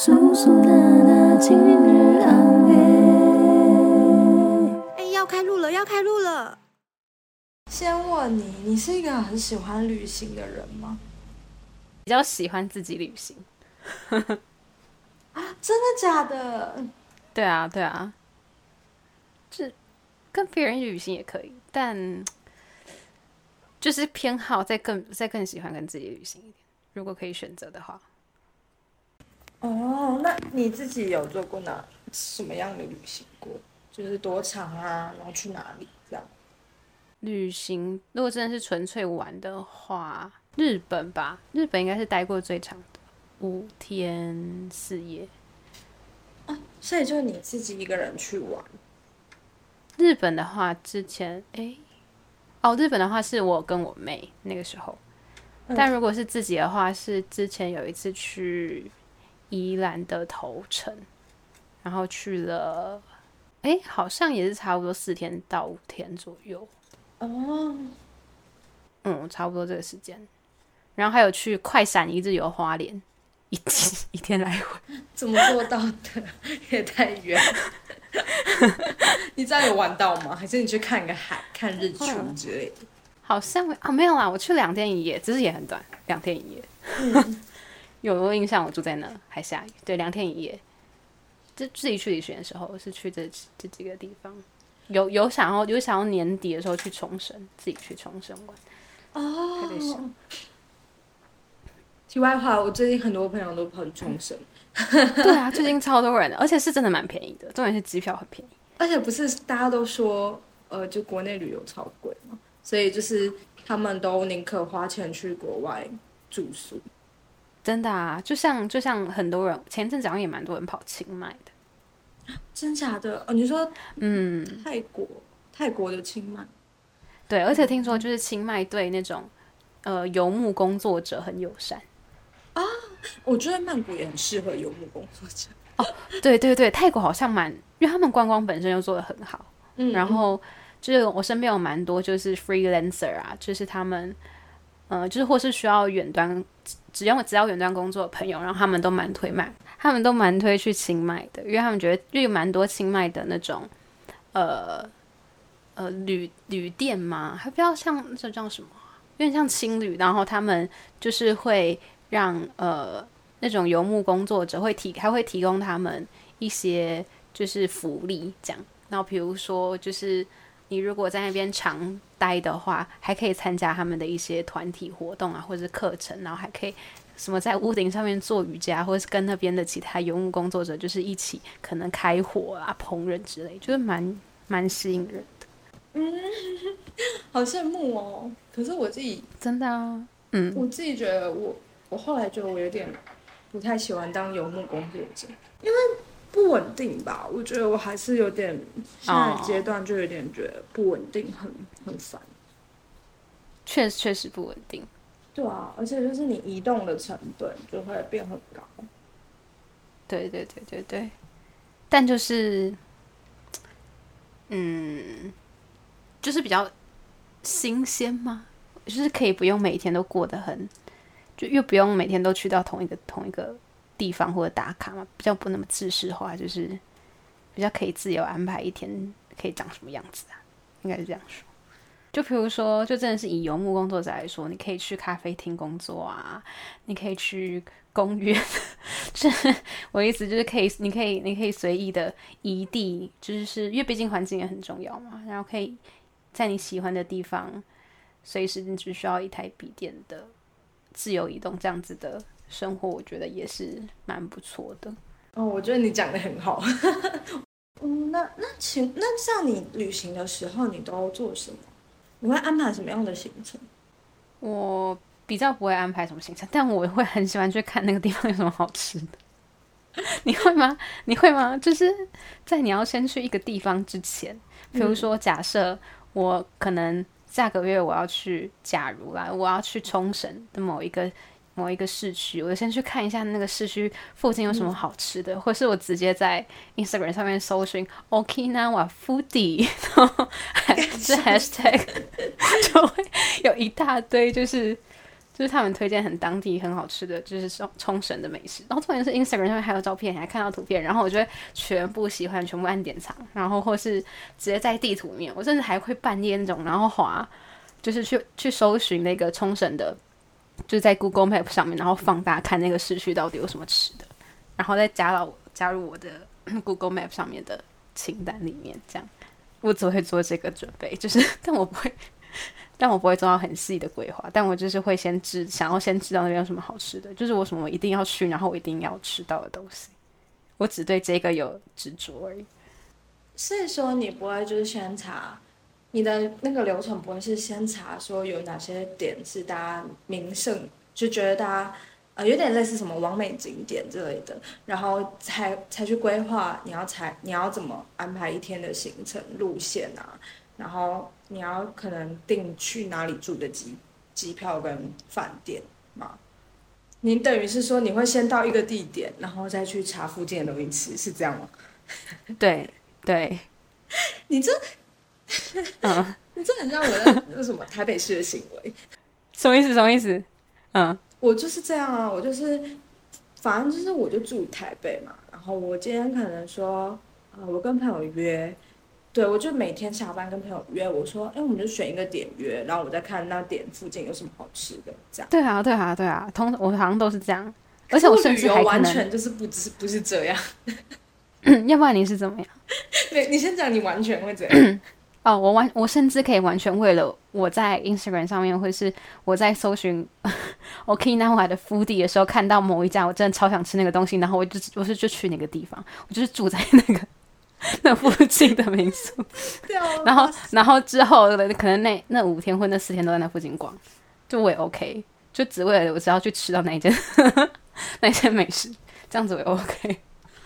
叔叔娜娜今日安慰。哎，要开录了，要开录了。先问你，你是一个很喜欢旅行的人吗？比较喜欢自己旅行。啊，真的假的？对啊，对啊，这跟别人旅行也可以，但 就是偏好再更再更喜欢跟自己旅行一点。如果可以选择的话，哦，那你自己有做过哪什么样的旅行过？就是多长啊，然后去哪里这样？旅行如果真的是纯粹玩的话，日本吧，日本应该是待过最长的，五天四夜。所以就你自己一个人去玩？日本的话，之前诶，哦，日本的话是我跟我妹那个时候，但如果是自己的话，是之前有一次去宜兰的头城，然后去了，诶，好像也是差不多四天到五天左右。哦，嗯，差不多这个时间。然后还有去快闪一日游花莲，一天一天来回。怎么做到的？也太远。你这样有玩到吗？还是你去看个海、看日出之类的？好像啊，没有啦，我去两天一夜，只是也很短，两天一夜。有没有印象？我住在那，还下雨。对，两天一夜。就自己去旅行的时候，是去这这几个地方。有有想要有想要年底的时候去冲绳，自己去冲绳玩。哦。题外话，我最近很多朋友都跑去冲绳。对啊，最近超多人的，而且是真的蛮便宜的，重点是机票很便宜。而且不是大家都说，呃，就国内旅游超贵嘛，所以就是他们都宁可花钱去国外住宿。真的啊，就像就像很多人前阵子好像也蛮多人跑清迈的。真假的？哦，你说，嗯，泰国泰国的清迈。对，而且听说就是清迈对那种呃游牧工作者很友善。啊，我觉得曼谷也很适合游牧工作者。哦，对对对，泰国好像蛮，因为他们观光本身又做的很好。嗯，然后就是我身边有蛮多就是 freelancer 啊，就是他们，呃，就是或是需要远端，只要只要远端工作的朋友，然后他们都蛮推卖，他们都蛮推去清迈的，因为他们觉得因为蛮多清迈的那种，呃呃旅旅店嘛，还比较像这叫什么，有点像青旅，然后他们就是会。让呃那种游牧工作者会提还会提供他们一些就是福利，这样。然后比如说就是你如果在那边常待的话，还可以参加他们的一些团体活动啊，或者是课程，然后还可以什么在屋顶上面做瑜伽，或者是跟那边的其他游牧工作者就是一起可能开火啊、烹饪之类，就是蛮蛮吸引人的。嗯，好羡慕哦。可是我自己真的啊，嗯，我自己觉得我。我后来觉得我有点不太喜欢当游牧工作者，因为不稳定吧。我觉得我还是有点现在阶段就有点觉得不稳定，很很烦。确实确实不稳定。对啊，而且就是你移动的成本就会变很高。对对对对对，但就是，嗯，就是比较新鲜吗？就是可以不用每天都过得很。就又不用每天都去到同一个同一个地方或者打卡嘛，比较不那么自式化，就是比较可以自由安排一天可以长什么样子啊，应该是这样说。就比如说，就真的是以游牧工作者来说，你可以去咖啡厅工作啊，你可以去公园，就是我意思就是可以，你可以你可以随意的移地，就是因为毕竟环境也很重要嘛，然后可以在你喜欢的地方，随时你只需要一台笔电的。自由移动这样子的生活，我觉得也是蛮不错的。哦，我觉得你讲的很好。嗯，那那请那像你旅行的时候，你都做什么？你会安排什么样的行程？我比较不会安排什么行程，但我会很喜欢去看那个地方有什么好吃的。你会吗？你会吗？就是在你要先去一个地方之前，比如说假设我可能。下个月我要去，假如啦，我要去冲绳的某一个某一个市区，我就先去看一下那个市区附近有什么好吃的，或是我直接在 Instagram 上面搜寻 Okinawa Foodie，然后这 Hashtag 就会有一大堆，就是就是他们推荐很当地很好吃的，就是冲冲绳的美食。然后重点是 Instagram 上面还有照片，还看到图片，然后我就会全部喜欢，全部按点藏，然后或是直接在地图里面，我甚至还会半夜那种，然后滑，就是去去搜寻那个冲绳的，就在 Google Map 上面，然后放大看那个市区到底有什么吃的，然后再加到加入我的 Google Map 上面的清单里面，这样我只会做这个准备，就是但我不会。但我不会做到很细的规划，但我就是会先知，想要先知道那边有什么好吃的，就是我什么我一定要去，然后我一定要吃到的东西，我只对这个有执着而已。所以说你不会就是先查，你的那个流程不会是先查说有哪些点是大家名胜，就觉得大家呃有点类似什么完美景点之类的，然后才才去规划你要才你要怎么安排一天的行程路线啊，然后。你要可能订去哪里住的机机票跟饭店嘛？你等于是说你会先到一个地点，然后再去查附近的东西吃，是这样吗？对对，你这，嗯，你这很像我的那什么台北市的行为，什么意思？什么意思？嗯，我就是这样啊，我就是，反正就是我就住台北嘛，然后我今天可能说，呃，我跟朋友约。对，我就每天下班跟朋友约，我说，哎，我们就选一个点约，然后我再看那点附近有什么好吃的，这样。对啊，对啊，对啊，通我好像都是这样，而且我甚至还完全就是不是不是这样。要不然你是怎么样？对，你先讲，你完全会怎样？哦，我完，我甚至可以完全为了我在 Instagram 上面，或是我在搜寻 Okinawa 的 foodie 的时候，看到某一家我真的超想吃那个东西，然后我就我是就去那个地方，我就是住在那个。那附近的民宿，然后然后之后的可能那那五天或那四天都在那附近逛，就我也 OK，就只为了我只要去吃到那一间 那一间美食，这样子我也 OK。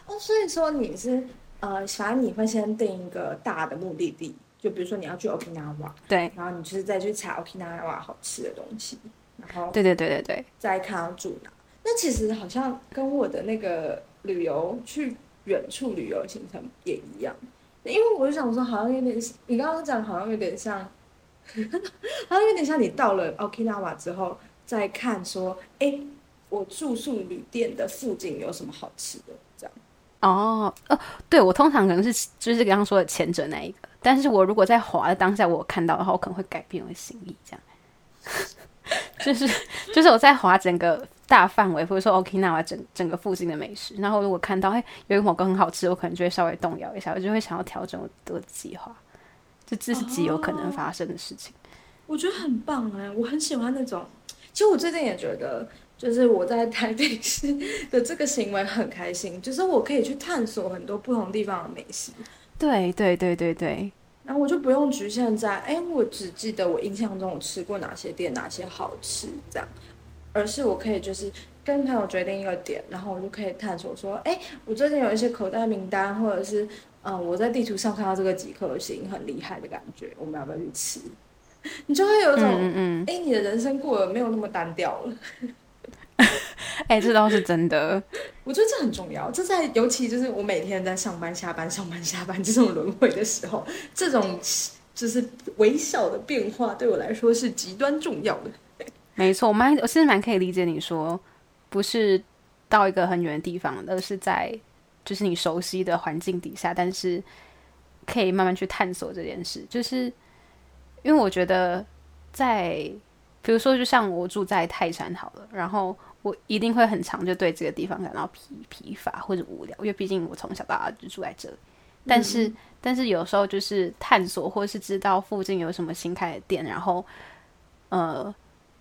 哦，所以说你是呃，反正你会先定一个大的目的地，就比如说你要去 Okinawa，对，然后你就是再去查 Okinawa 好吃的东西，然后对对对对对，再看要住哪。那其实好像跟我的那个旅游去。远处旅游行程也一样，因为我就想说，好像有点，你刚刚讲好像有点像，好像有点像你到了 Okinawa 之后再看说，哎，我住宿旅店的附近有什么好吃的这样。哦，呃，对我通常可能是就是刚刚说的前者那一个，但是我如果在滑的当下我看到的话，我可能会改变我的心意，这样。就是就是我在滑整个。大范围，或者说 OK，那我整整个附近的美食，然后如果看到哎有一某个很好吃，我可能就会稍微动摇一下，我就会想要调整我的计划，就这是极有可能发生的事情。我觉得很棒哎，我很喜欢那种。其实我最近也觉得，就是我在台北市的这个行为很开心，就是我可以去探索很多不同地方的美食。对对对对对，然后我就不用局限在哎，我只记得我印象中我吃过哪些店，哪些好吃这样。而是我可以就是跟朋友决定一个点，然后我就可以探索说，哎，我最近有一些口袋名单，或者是，嗯，我在地图上看到这个几颗星很厉害的感觉，我们要不要去吃？你就会有一种，嗯哎，你的人生过得没有那么单调了。哎，这倒是真的。我觉得这很重要，这在尤其就是我每天在上班、下班、上班、下班 这种轮回的时候，这种就是微小的变化对我来说是极端重要的。没错，我蛮我其实蛮可以理解你说，不是到一个很远的地方，而是在就是你熟悉的环境底下，但是可以慢慢去探索这件事。就是因为我觉得，在比如说，就像我住在泰山好了，然后我一定会很长就对这个地方感到疲疲乏或者无聊，因为毕竟我从小到大就住在这里。但是，但是有时候就是探索，或是知道附近有什么新开的店，然后呃。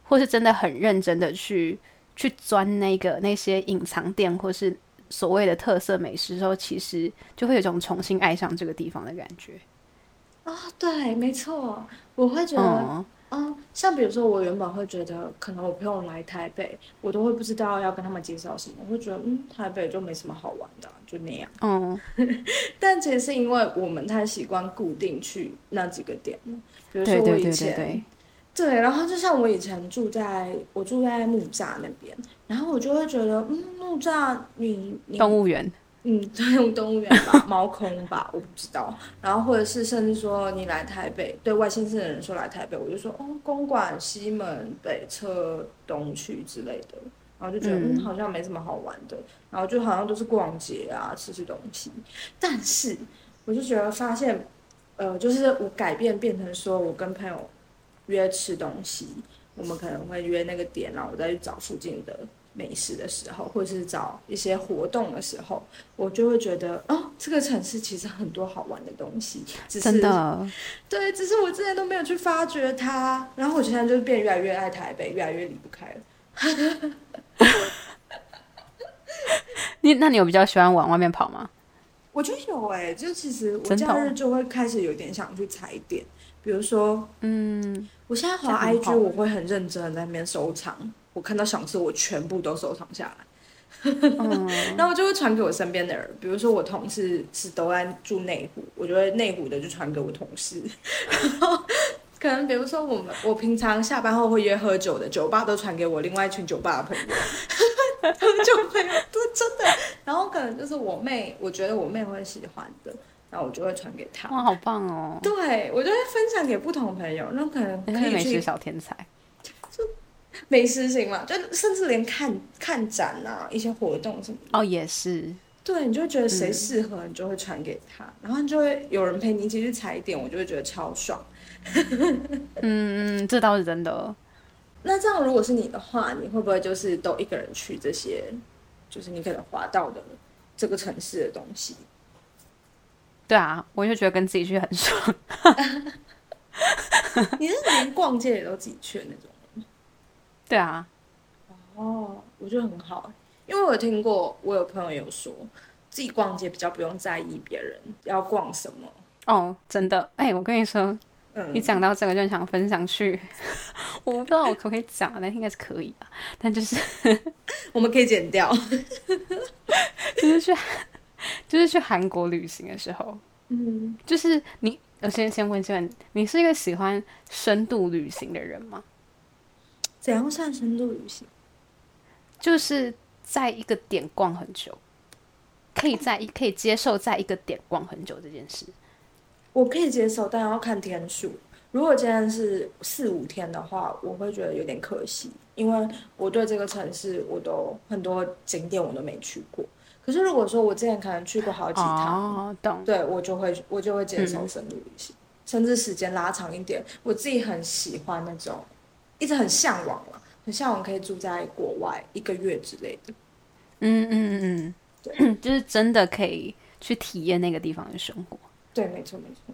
或是真的很认真的去去钻那个那些隐藏店，或是所谓的特色美食时候，其实就会有一种重新爱上这个地方的感觉。啊，对，没错，我会觉得，嗯，像比如说，我原本会觉得，可能我朋友来台北，我都会不知道要跟他们介绍什么，我会觉得，嗯，台北就没什么好玩的，就那样。嗯，但其实是因为我们太习惯固定去那几个点了，比如说我以前。对，然后就像我以前住在我住在木栅那边，然后我就会觉得，嗯，木栅你你动物园，嗯，用动物园吧，猫空吧，我不知道。然后或者是甚至说你来台北，对外县市的人说来台北，我就说哦，公馆、西门、北侧、东区之类的。然后就觉得嗯，好像没什么好玩的，然后就好像都是逛街啊，吃吃东西。但是我就觉得发现，呃，就是我改变变成说我跟朋友约吃东西，我们可能会约那个点，然后我再去找附近的美食的时候，或者是找一些活动的时候，我就会觉得哦，这个城市其实很多好玩的东西，只是真的，对，只是我之前都没有去发掘它。然后我现在就变越来越爱台北，越来越离不开了。你那你有比较喜欢往外面跑吗？我觉得有哎、就其实我假日就会开始有点想去踩点，比如说，嗯，我现在滑这样很 IG，我会很认真的在那边收藏，我看到想吃我全部都收藏下来。嗯 然后我就会传给我身边的人，比如说我同事是都在住内湖，我就会内湖的就传给我同事，然后可能比如说我们我平常下班后会约喝酒的酒吧都传给我另外一群酒吧的朋友，喝酒朋友都真的，然后可能就是我妹，我觉得我妹会喜欢的，然后我就会传给她。哇，好棒哦！对，我就会分享给不同朋友，那可能可以是美食小天才，美食型嘛，就甚至连看看展啊，一些活动什么的。哦，也是，对，你就会觉得谁适合，你就会传给他，然后你就会有人陪你一起去踩点，我就会觉得超爽。嗯嗯，这倒是真的。那这样如果是你的话，你会不会就是都一个人去这些，就是你可能滑到的这个城市的东西？对啊，我就觉得跟自己去很爽。你是连逛街也都自己去的那种？对啊，哦，我觉得很好，因为我有听过，我有朋友有说，自己逛街比较不用在意别人要逛什么。哦，真的，哎、我跟你说，嗯，你讲到这个就想分享去，我不知道我可不可以讲啊，但应该是可以的。但就是 我们可以剪掉。就是去就是去韩国旅行的时候，嗯，就是你，我先先问先问，你是一个喜欢深度旅行的人吗？怎样算深度旅行？就是在一个点逛很久，可以在一可以接受在一个点逛很久这件事。我可以接受，但要看天数。如果今天是四五天的话，我会觉得有点可惜，因为我对这个城市我都很多景点我都没去过。可是如果说我之前可能去过好几趟，哦，懂。对我就会我就会接受深度旅行，甚至时间拉长一点。我自己很喜欢那种，一直很向往了，很向往可以住在国外一个月之类的。嗯嗯嗯嗯，就是真的可以去体验那个地方的生活。对，没错没错。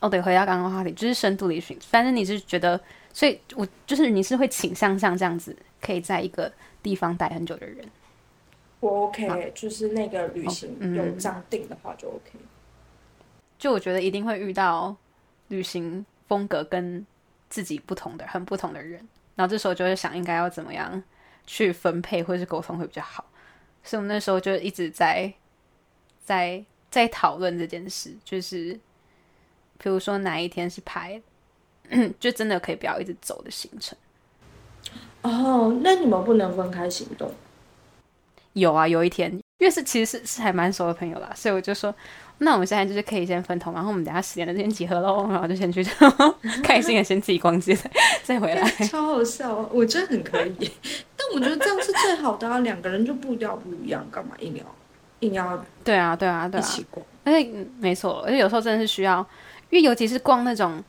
哦，对，回到刚刚的话题，就是深度旅行。反正你是觉得，所以我就是你是会倾向像这样子，可以在一个地方待很久的人。我 OK，、就是那个旅行嗯有这样定的话就 OK。就我觉得一定会遇到旅行风格跟自己不同的、很不同的人，然后这时候就会想应该要怎么样去分配或者是沟通会比较好。所以我们那时候就一直在在在讨论这件事，就是比如说哪一天是排，就真的可以不要一直走的行程。哦，那你们不能分开行动？有啊，有一天，因为是其实是是还蛮熟的朋友啦，所以我就说，那我们现在就是可以先分头，然后我们等下十点的先集合喽，然后就先去，开心的先自己逛街，再 再回来。超好笑，啊我觉得很可以。但我觉得这样是最好的啊，两个人就步调不一样，干嘛硬要硬要对啊，对啊，对啊，一起逛？而且嗯没错，而且有时候真的是需要，因为尤其是逛那种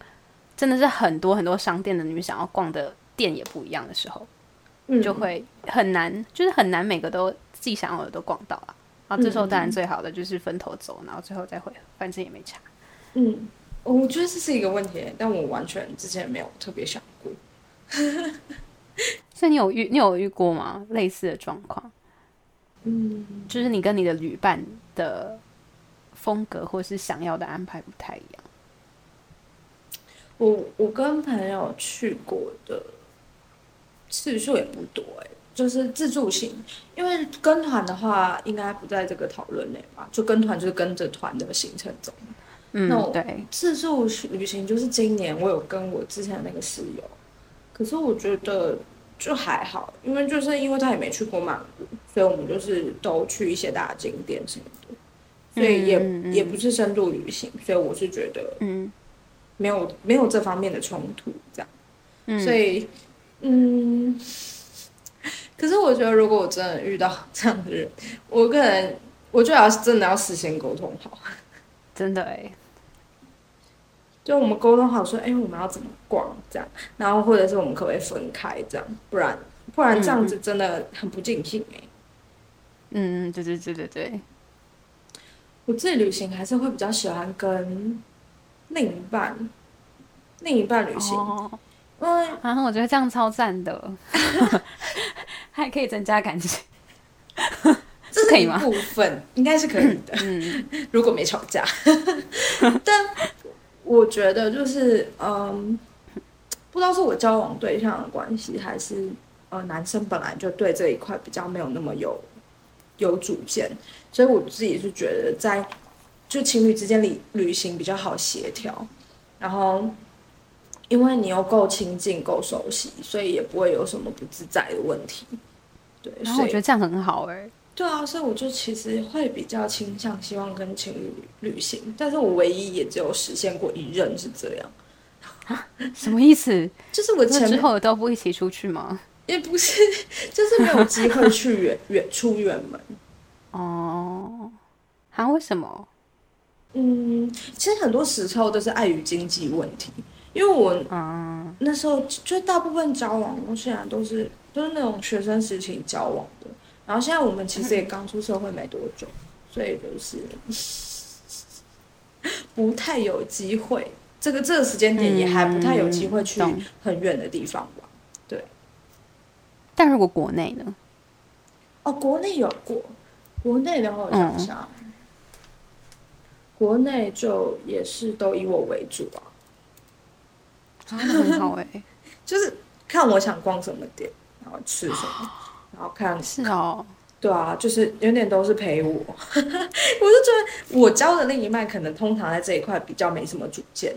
真的是很多很多商店的，你们想要逛的店也不一样的时候，嗯就会很难，就是很难每个都自己想要的都逛到啊。然后这时候当然最好的就是分头走，然后最后再回，反正也没差。嗯，我觉得这是一个问题，但我完全之前没有特别想过。所以你有遇你有遇过吗？类似的状况，嗯，就是你跟你的旅伴的风格或是想要的安排不太一样。我我跟朋友去过的次数也不多哎、就是自助型，因为跟团的话应该不在这个讨论内吧？就跟团就是跟着团的行程走。嗯那我，对，自助旅行就是今年我有跟我之前的那个室友，可是我觉得就还好，因为就是因为他也没去过曼谷，所以我们就是都去一些大景点什么的，所以也、嗯嗯嗯。也不是深度旅行，所以我是觉得嗯。没有没有这方面的冲突这样，嗯，所以嗯，可是我觉得如果我真的遇到这样的人，我可能我就要真的要事先沟通好。真的哎，就我们沟通好说，哎、我们要怎么逛这样，然后或者是我们可不可以分开这样，不然不然这样子真的很不尽兴哎、嗯，对对对对对，我自己旅行还是会比较喜欢跟另一半另一半旅行，哦，因为啊，我觉得这样超赞的，还可以增加感情。这可以吗部分应该是可以的，嗯 如果没吵架。但我觉得就是嗯，不知道是我交往对象的关系，还是呃男生本来就对这一块比较没有那么有有主见，所以我自己是觉得在就情侣之间旅旅行比较好协调，然后。因为你又够亲近、够熟悉，所以也不会有什么不自在的问题。对，然后所以我觉得这样很好哎，对啊，所以我就其实会比较倾向希望跟情侣旅行，但是我唯一也只有实现过一任是这样，什么意思？就是我前之后都不一起出去吗？也不是，就是没有机会去远远出远门。哦，啊，为什么？嗯，其实很多时候都是碍于经济问题，因为我嗯那时候就大部分交往，我现在都是都是那种学生时期交往的，然后现在我们其实也刚出社会没多久，所以就是 不太有机会。这个这个时间点也还不太有机会去很远的地方玩。对但如果国内呢？哦，国内有过，国内的话我想一下，国内就也是都以我为主啊，啊，那很好哎，就是看我想逛什么店，然后吃什么，然后看是哦，对啊，就是有点都是陪我，我就觉得我交的另一半可能通常在这一块比较没什么主见，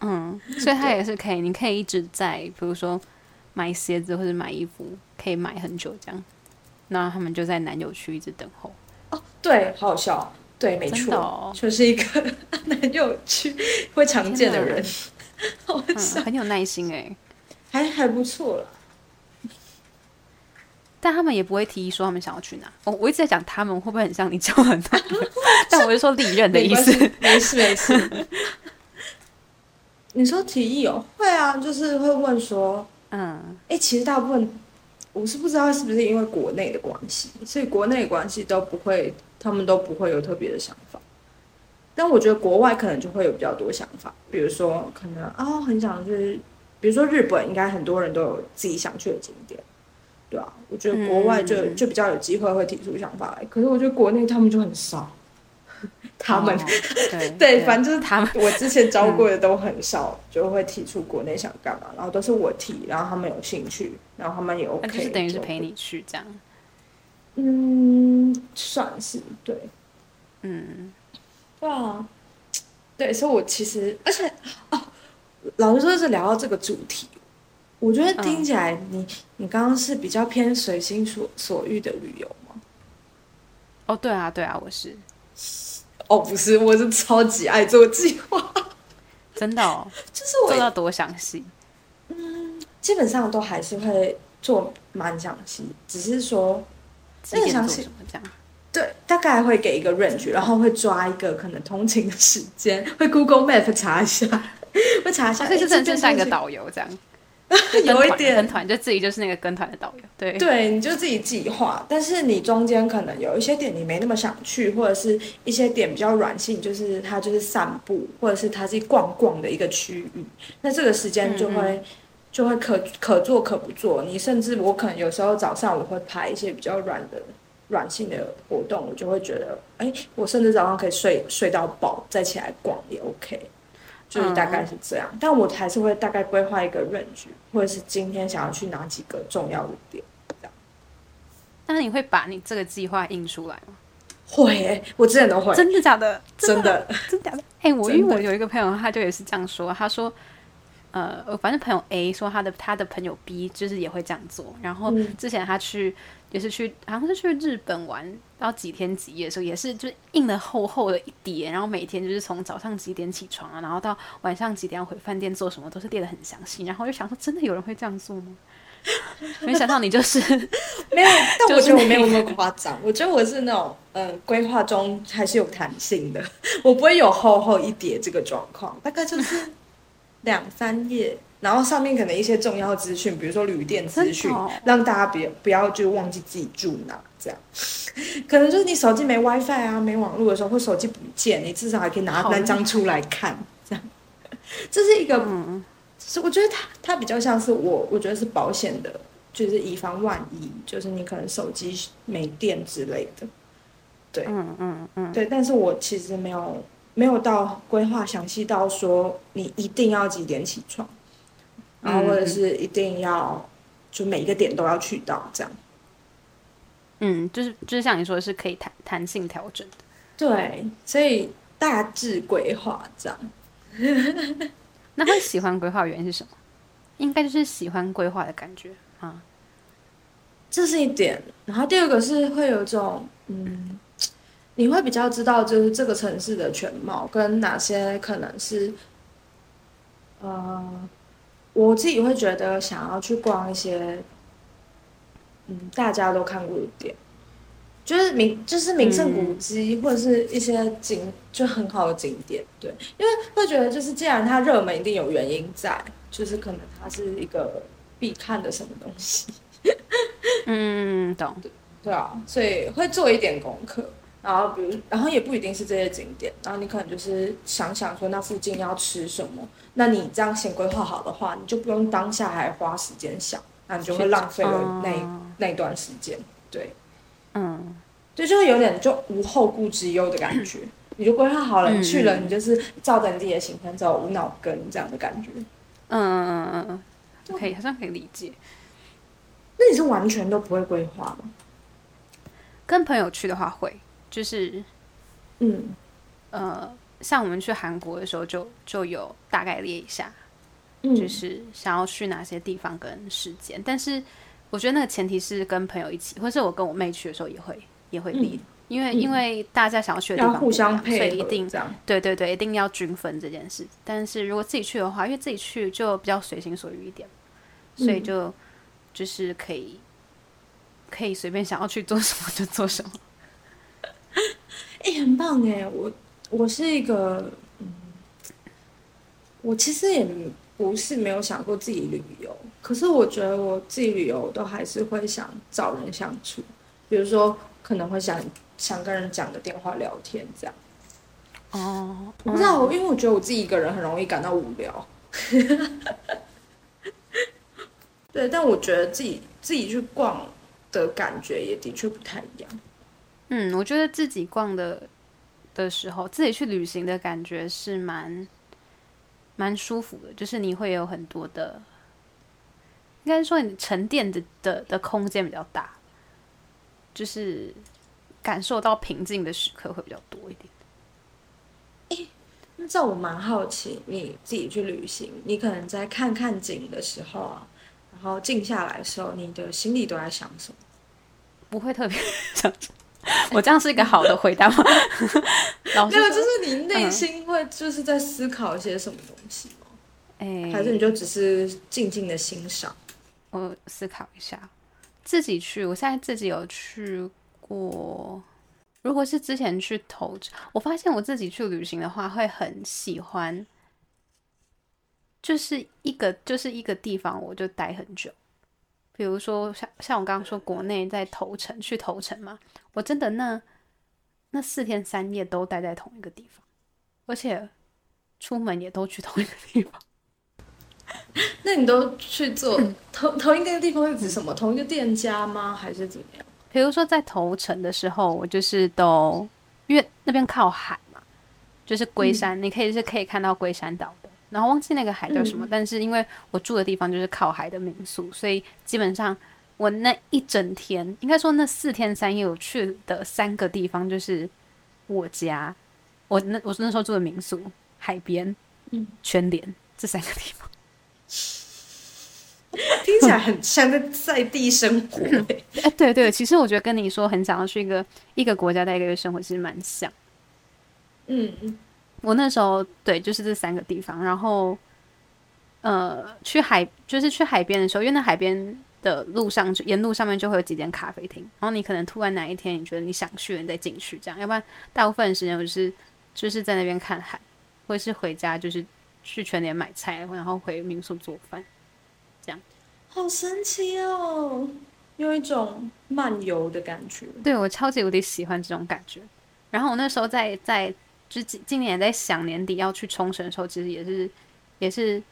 嗯，所以他也是可以，你可以一直在，比如说买鞋子或者买衣服，可以买很久这样。那他们就在男友区一直等候，哦，对，好好笑，对，没错，哦。就是一个 男友区会常见的人，好笑，嗯，很有耐心哎。还还不错啦。但他们也不会提议说他们想要去哪。哦，我一直在讲他们会不会很像你交很多人，但我是说历任的意思。没事没事。你说提议哦，会啊，就是会问说，嗯，哎、其实大部分我是不知道是不是因为国内的关系，所以国内的关系都不会，他们都不会有特别的想法。但我觉得国外可能就会有比较多想法，比如说可能啊、很想去，比如说日本，应该很多人都有自己想去的景点，对啊，我觉得国外就、嗯。就比较有机会会提出想法来，可是我觉得国内他们就很少，他们、哦对 对，反正就是他们，我之前招过的都很少，就会提出国内想干嘛，然后都是我提，然后他们有兴趣，然后他们也 OK，那就是等于是陪你去这样。嗯，算是对，嗯，对啊，对，所以我其实，而且哦，老实说，是聊到这个主题，我觉得听起来你、你刚刚是比较偏随心所所欲的旅游吗？哦，对啊，对啊，我是哦，不是，我是超级爱做计划，真的哦，就是我做到多详细。基本上都还是会做蛮详细，只是说那个详细什么这样？对，大概会给一个 range，然后会抓一个可能通勤的时间，会 Google Map 查一下，会查一下，所以就诶真的是像一个导游这样，有一点跟点团就自己就是那个跟团的导游。对，对，你就自己计划，但是你中间可能有一些点你没那么想去，或者是一些点比较软性，就是它就是散步，或者是它是逛逛的一个区域，那这个时间就会、就会可可做可不做。你甚至我可能有时候早上我会排一些比较软的软性的活动，我就会觉得，哎，我甚至早上可以睡睡到饱，再起来逛也 OK。就是大概是这样，但我还是会大概规划一个 range，或者是今天想要去哪几个重要的点。这样。但是你会把你这个计划印出来吗？会、欸，我之前都会，真的假的？真的。真的假的？哎、我因为我有一个朋友，他就也是这样说，他说呃，反正朋友 A 说他的他的朋友 B 就是也会这样做。然后之前他去也是去，好像是去日本玩，到几天几夜的时候，也是就印了厚厚的一叠，然后每天就是从早上几点起床啊，然后到晚上几点要回饭店做什么，都是列的很详细。然后我就想说，真的有人会这样做吗？没想到你就是没有，但我觉得我没有那么夸张。我觉得我是那种呃，规划中还是有弹性的，我不会有厚厚一叠这个状况，大概就是。两三页，然后上面可能一些重要资讯，比如说旅店资讯，让大家别不要就忘记自己住哪，这样。可能就是你手机没 WiFi 啊，没网络的时候，或手机不见，你至少还可以拿那张出来看，这样。这是一个，是我觉得它它比较像是我，我觉得是保险的，就是以防万一，就是你可能手机没电之类的。对，嗯嗯嗯，对，但是我其实没有。没有到规划详细到说你一定要几点起床，然后或者是一定要就每一个点都要去到这样。嗯，就是就是像你说的是可以弹弹性调整的。对，所以大致规划这样。那会喜欢规划原因是什么？应该就是喜欢规划的感觉啊。这是一点，然后第二个是会有一种嗯。你会比较知道，就是这个城市的全貌跟哪些可能是，呃，我自己会觉得想要去逛一些，嗯，大家都看过的店，就是名就是名胜古迹或者是一些景就很好的景点，对，因为会觉得就是既然它热门，一定有原因在，就是可能它是一个必看的什么东西，嗯，懂，对啊，所以会做一点功课。然后，比如，然后也不一定是这些景点，然后你可能就是想想说，那附近要吃什么？那你这样先规划好的话，你就不用当下还花时间想，那你就会浪费了那那段时间。对，嗯，对，就会有点就无后顾之忧的感觉。你就规划好了，你去了，你就是照着你自己的行程走，无脑跟这样的感觉。嗯嗯嗯嗯嗯，可以，好像可以理解。那你是完全都不会规划吗？跟朋友去的话会。就是，嗯，呃，像我们去韩国的时候，就就有大概列一下，就是想要去哪些地方跟时间。但是我觉得那个前提是跟朋友一起，或是我跟我妹去的时候也会也会列，因为因为大家想要去的地方互相配合，一定。对对对，一定要均分这件事。但是如果自己去的话，因为自己去就比较随心所欲一点，所以就就是可以可以随便想要去做什么就做什么。哎，很棒哎！我我是一个，嗯，我其实也不是没有想过自己旅游，可是我觉得我自己旅游都还是会想找人相处，比如说可能会想想跟人讲个电话聊天这样。哦，我不知道，因为我觉得我自己一个人很容易感到无聊。对，但我觉得自己自己去逛的感觉也的确不太一样。嗯，我觉得自己逛的的时候，自己去旅行的感觉是蛮蛮舒服的，就是你会有很多的，应该说你沉淀的的的空间比较大，就是感受到平静的时刻会比较多一点。哎，那这我蛮好奇，你自己去旅行，你可能在看看景的时候啊，然后静下来的时候，你的心里都在想什么？不会特别 想。我这样是一个好的回答吗？没有，就是你内心会就是在思考一些什么东西吗？哎，还是你就只是静静的欣赏？我思考一下，自己去，我现在自己有去过。如果是之前去投，我发现我自己去旅行的话，会很喜欢，就是一个就是一个地方，我就待很久。比如说，像像我刚刚说，国内在头城去头城嘛，我真的那那四天三夜都待在同一个地方，而且出门也都去同一个地方。那你都去做同同一个地方是指什么？同一个店家吗？还是怎么样？比如说在头城的时候，我就是都因为那边靠海嘛，就是龟山，你可以是可以看到龟山岛。然后忘记那个海叫什么，但是因为我住的地方就是靠海的民宿，所以基本上我那一整天，应该说那四天三夜我去的三个地方就是我家，我那我那时候住的民宿、海边、嗯，全联这三个地方。听起来很像在在地生活、欸。哎，对对，其实我觉得跟你说很想要去一个一个国家待一个月生活，其实蛮像。嗯嗯，我那时候对，就是这三个地方，然后呃，去海就是去海边的时候，因为那海边的路上就沿路上面就会有几间咖啡厅，然后你可能突然哪一天你觉得你想去，你再进去这样，要不然大部分的时间我就是就是在那边看海，或者是回家就是去全联买菜，然后回民宿做饭。这样好神奇哦，有一种漫游的感觉。对我超级无敌喜欢这种感觉。然后我那时候在在就今今年也在想年底要去冲绳的时候，其实也是也是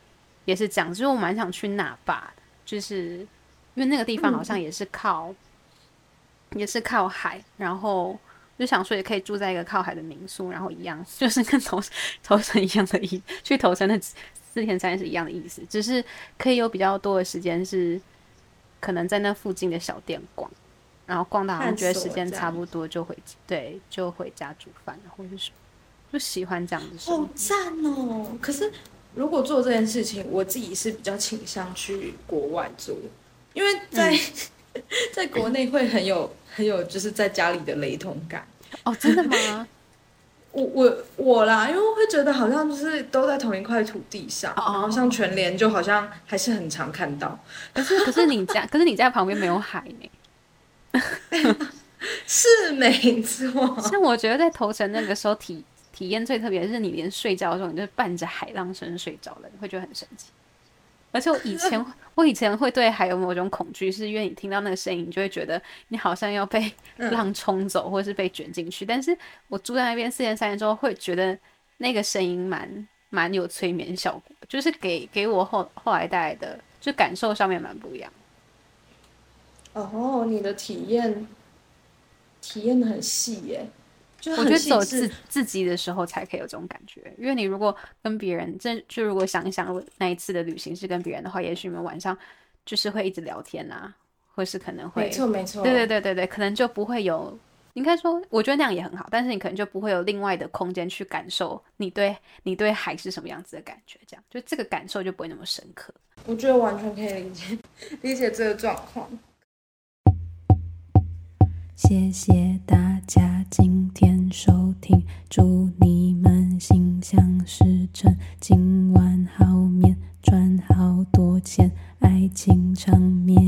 也是讲，就是我蛮想去那霸的，就是因为那个地方好像也是靠、也是靠海，然后就想说也可以住在一个靠海的民宿，然后一样 就是跟头头城一样的意，去头城的四天三夜是一样的意思，只是可以有比较多的时间是可能在那附近的小店逛，然后逛到好像觉得时间差不多就回对就回家煮饭或者是什么，就喜欢这样的生活。好赞哦！可是如果做这件事情，我自己是比较倾向去国外做，因为在、在国内会很有很有就是在家里的雷同感。哦，真的吗？我我我啦，因为我会觉得好像就是都在同一块土地上，哦然后像全联就好像还是很常看到。可是可是你家 可是你家旁边没有海呢。是没错，像我觉得在头城那个时候体体验最特别的是，你连睡觉的时候，你就是伴着海浪声睡着了，你会觉得很神奇。而且我以前 我以前会对海有某种恐惧，是因为你听到那个声音，你就会觉得你好像要被 浪冲走，或者是被卷进去。但是我住在那边四天三夜之后，会觉得那个声音蛮蛮有催眠效果，就是给给我后后来带来的就感受上面蛮不一样。哦，你的体验体验的很细耶，我觉得只有自自己的时候才可以有这种感觉，因为你如果跟别人，这就如果想一想，我那一次的旅行是跟别人的话，也许你们晚上就是会一直聊天啊，或是可能会，没错没错，对对对对对，可能就不会有，应该说，我觉得那样也很好，但是你可能就不会有另外的空间去感受你对你对海是什么样子的感觉，这样就这个感受就不会那么深刻。我觉得完全可以理解 理解这个状况。谢谢大家今天收听，祝你们心想事成，今晚好眠，赚好多钱，爱情长眠。